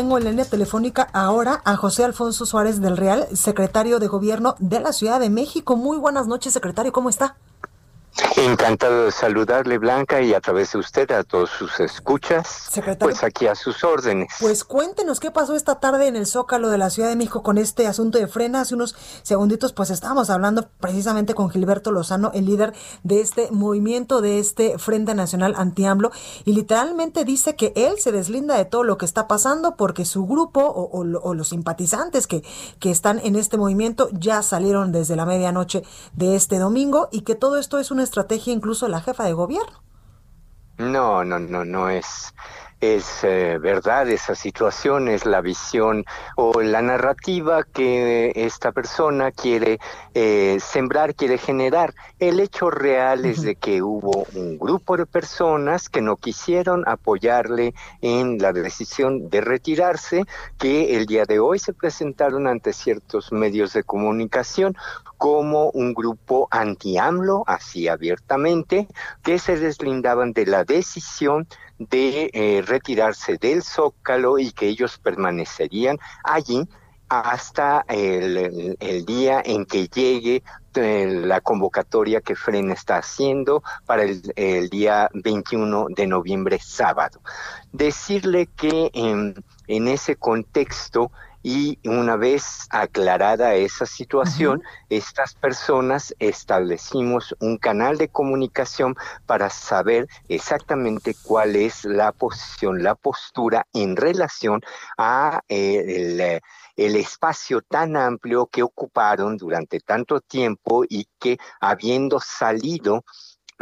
Tengo en línea telefónica ahora a José Alfonso Suárez del Real, secretario de Gobierno de la Ciudad de México. Muy buenas noches, secretario, ¿cómo está? Encantado de saludarle, Blanca, y a través de usted a todos sus escuchas. Secretario. Pues aquí a sus órdenes. Pues cuéntenos qué pasó esta tarde en el Zócalo de la Ciudad de México con este asunto de frena. Hace unos segunditos, pues estábamos hablando precisamente con Gilberto Lozano, el líder de este movimiento, de este Frente Nacional Anti-AMLO, y literalmente dice que él se deslinda de todo lo que está pasando porque su grupo o, o los simpatizantes que, que están en este movimiento ya salieron desde la medianoche de este domingo y que todo esto es una estrategia incluso la jefa de gobierno. No, no, no, no es es eh, verdad esa situación, es la visión o la narrativa que esta persona quiere eh, sembrar, quiere generar. El hecho real es de que hubo un grupo de personas que no quisieron apoyarle en la decisión de retirarse, que el día de hoy se presentaron ante ciertos medios de comunicación como un grupo anti-AMLO, así abiertamente, que se deslindaban de la decisión de eh, retirarse del zócalo y que ellos permanecerían allí hasta el, día en que llegue eh, la convocatoria que FREN está haciendo para el, día 21 de noviembre, sábado. Decirle que en ese contexto y una vez aclarada esa situación, estas personas establecimos un canal de comunicación para saber exactamente cuál es la posición, la postura en relación a eh, el espacio tan amplio que ocuparon durante tanto tiempo y que habiendo salido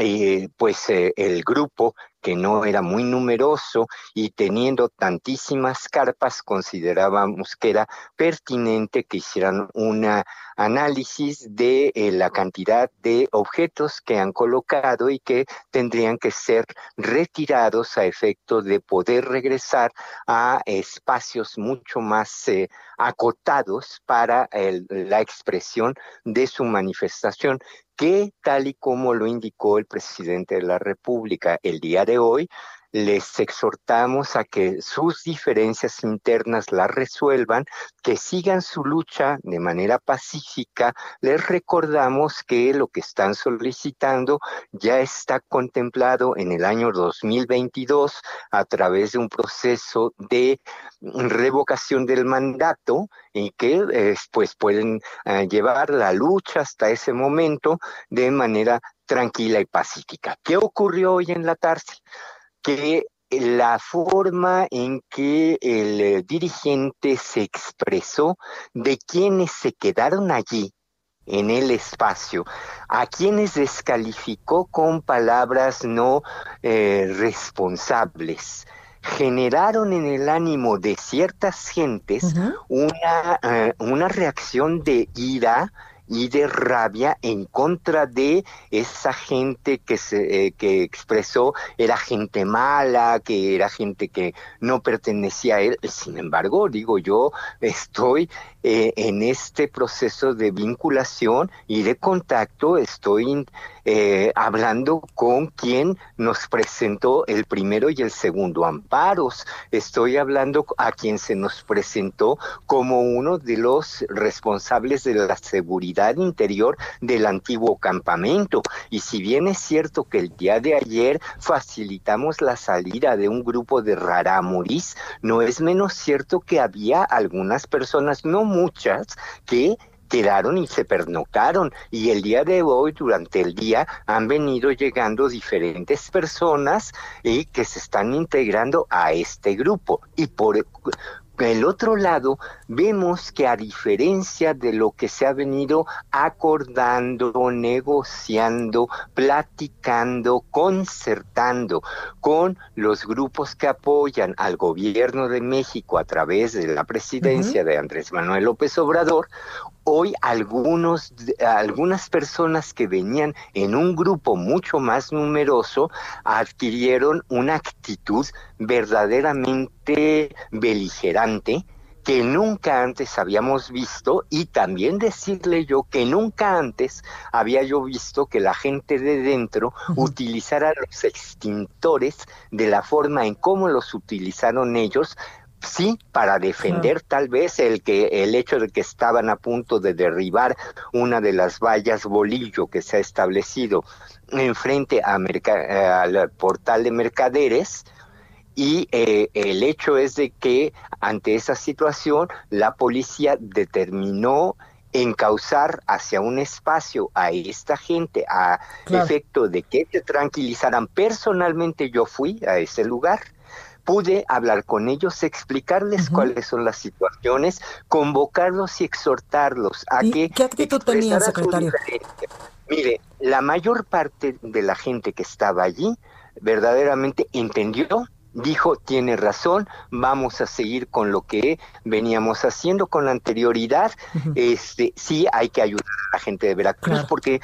eh, pues eh, el grupo que no era muy numeroso y teniendo tantísimas carpas considerábamos que era pertinente que hicieran un análisis de eh, la cantidad de objetos que han colocado y que tendrían que ser retirados a efecto de poder regresar a espacios mucho más acotados para la expresión de su manifestación que, tal y como lo indicó el presidente de la República el día de hoy, les exhortamos a que sus diferencias internas las resuelvan, que sigan su lucha de manera pacífica. Les recordamos que lo que están solicitando ya está contemplado en el año 2022 a través de un proceso de revocación del mandato y que pues pueden eh, llevar la lucha hasta ese momento de manera tranquila y pacífica. ¿Qué ocurrió hoy en la tarde? que la forma en que el eh, dirigente se expresó de quienes se quedaron allí en el espacio, a quienes descalificó con palabras no eh, responsables, generaron en el ánimo de ciertas gentes una, eh, una reacción de ira, y de rabia en contra de esa gente que se eh, que expresó era gente mala, que era gente que no pertenecía a él. Sin embargo, digo yo, estoy eh, en este proceso de vinculación y de contacto, estoy eh, hablando con quien nos presentó el primero y el segundo amparos. Estoy hablando a quien se nos presentó como uno de los responsables de la seguridad interior del antiguo campamento. Y si bien es cierto que el día de ayer facilitamos la salida de un grupo de rarámuris, no es menos cierto que había algunas personas, no muchas que quedaron y se pernocaron. Y el día de hoy durante el día han venido llegando diferentes personas y que se están integrando a este grupo. Y por el otro lado, vemos que a diferencia de lo que se ha venido acordando, negociando, platicando, concertando con los grupos que apoyan al gobierno de México a través de la presidencia de Andrés Manuel López Obrador, hoy algunos, algunas personas que venían en un grupo mucho más numeroso adquirieron una actitud verdaderamente beligerante que nunca antes habíamos visto y también decirle yo que nunca antes había yo visto que la gente de dentro utilizara los extintores de la forma en cómo los utilizaron ellos sí para defender tal vez el que el hecho de que estaban a punto de derribar una de las vallas bolillo que se ha establecido enfrente a al portal de mercaderes y eh, el hecho es de que ante esa situación la policía determinó encauzar hacia un espacio a esta gente a efecto de que se tranquilizaran. Personalmente yo fui a ese lugar pude hablar con ellos, explicarles cuáles son las situaciones, convocarlos y exhortarlos a que... ¿Qué actitud tenía, secretario? Mire, la mayor parte de la gente que estaba allí verdaderamente entendió dijo, tiene razón, vamos a seguir con lo que veníamos haciendo con la anterioridad. Este, sí hay que ayudar a la gente de Veracruz porque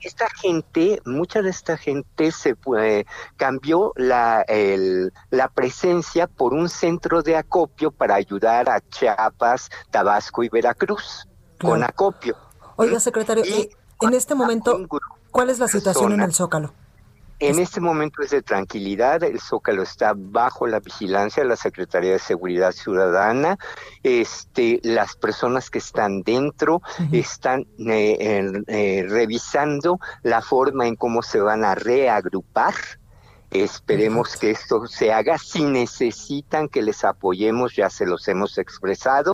esta gente, mucha de esta gente se fue, cambió la, la presencia por un centro de acopio para ayudar a Chiapas, Tabasco y Veracruz con acopio. Oiga, secretario, eh, en este momento, ¿cuál es la situación en el Zócalo? En este momento es de tranquilidad, el Zócalo está bajo la vigilancia de la Secretaría de Seguridad Ciudadana, este, las personas que están dentro están eh, eh, revisando la forma en cómo se van a reagrupar Esperemos que esto se haga. Si necesitan que les apoyemos, ya se los hemos expresado.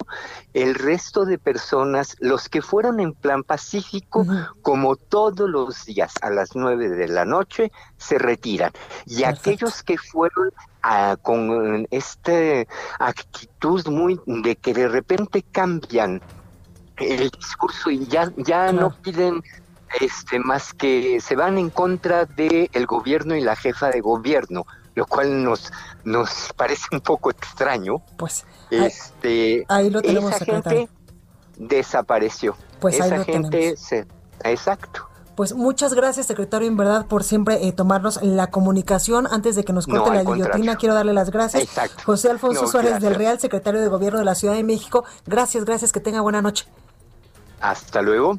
El resto de personas, los que fueron en plan pacífico, como todos los días a las nueve de la noche, se retiran. Y aquellos que fueron ah, con esta actitud muy de que de repente cambian el discurso y ya, ya no piden este, más que se van en contra del el gobierno y la jefa de gobierno, lo cual nos, nos parece un poco extraño. Pues este, ahí, lo tenemos, esa gente desapareció. Pues esa gente se, exacto. Pues muchas gracias, secretario, en verdad, por siempre eh, tomarnos la comunicación. Antes de que nos corte la guillotina, quiero darle las gracias. Exacto. José Alfonso Suárez del Real, secretario de Gobierno de la Ciudad de México. Gracias, gracias, que tenga buena noche. Hasta luego.